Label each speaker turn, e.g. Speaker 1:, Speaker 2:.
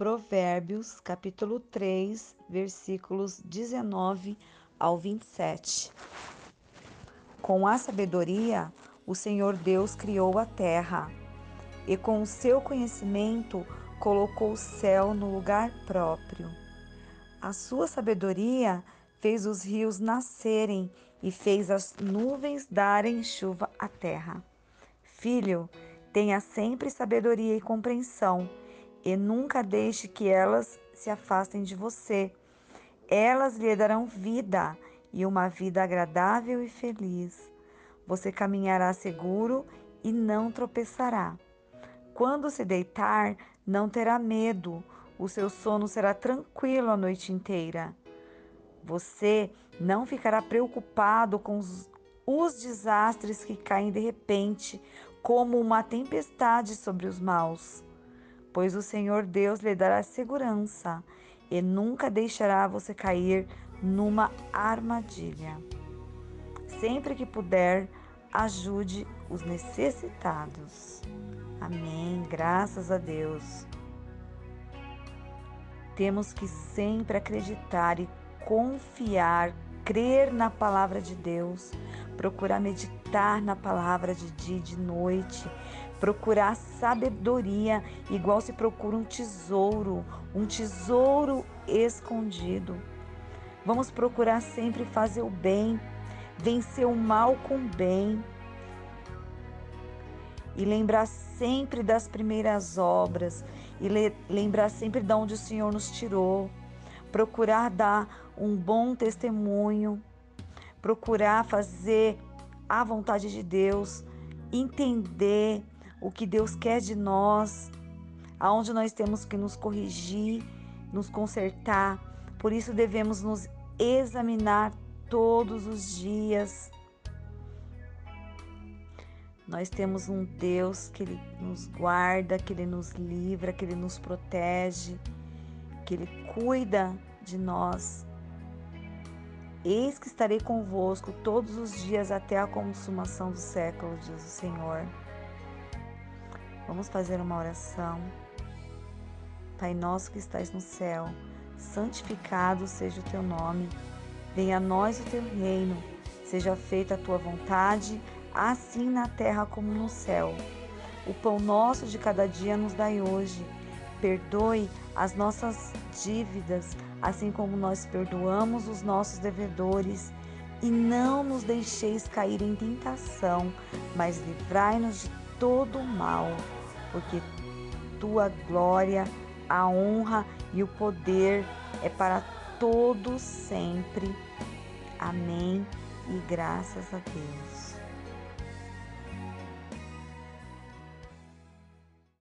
Speaker 1: Provérbios, capítulo 3, versículos 19 ao 27. Com a sabedoria, o Senhor Deus criou a terra, e com o seu conhecimento colocou o céu no lugar próprio. A sua sabedoria fez os rios nascerem e fez as nuvens darem chuva à terra. Filho, tenha sempre sabedoria e compreensão e nunca deixe que elas se afastem de você. Elas lhe darão vida e uma vida agradável e feliz. Você caminhará seguro e não tropeçará. Quando se deitar, não terá medo, o seu sono será tranquilo a noite inteira. Você não ficará preocupado com os, os desastres que caem de repente, como uma tempestade sobre os maus pois o Senhor Deus lhe dará segurança e nunca deixará você cair numa armadilha. Sempre que puder, ajude os necessitados. Amém. Graças a Deus. Temos que sempre acreditar e confiar, crer na palavra de Deus, procurar meditar na palavra de dia e de noite, procurar sabedoria, igual se procura um tesouro, um tesouro escondido. Vamos procurar sempre fazer o bem, vencer o mal com o bem. E lembrar sempre das primeiras obras, e lembrar sempre de onde o Senhor nos tirou. Procurar dar um bom testemunho, procurar fazer a vontade de Deus, entender o que Deus quer de nós, aonde nós temos que nos corrigir, nos consertar. Por isso devemos nos examinar todos os dias. Nós temos um Deus que Ele nos guarda, que Ele nos livra, que Ele nos protege, que Ele cuida de nós. Eis que estarei convosco todos os dias até a consumação do século, diz o Senhor. Vamos fazer uma oração. Pai nosso que estás no céu, santificado seja o teu nome. Venha a nós o teu reino. Seja feita a tua vontade, assim na terra como no céu. O pão nosso de cada dia nos dai hoje. Perdoe as nossas dívidas, assim como nós perdoamos os nossos devedores. E não nos deixeis cair em tentação, mas livrai-nos de todo o mal porque tua glória, a honra e o poder é para todos sempre. Amém e graças a Deus.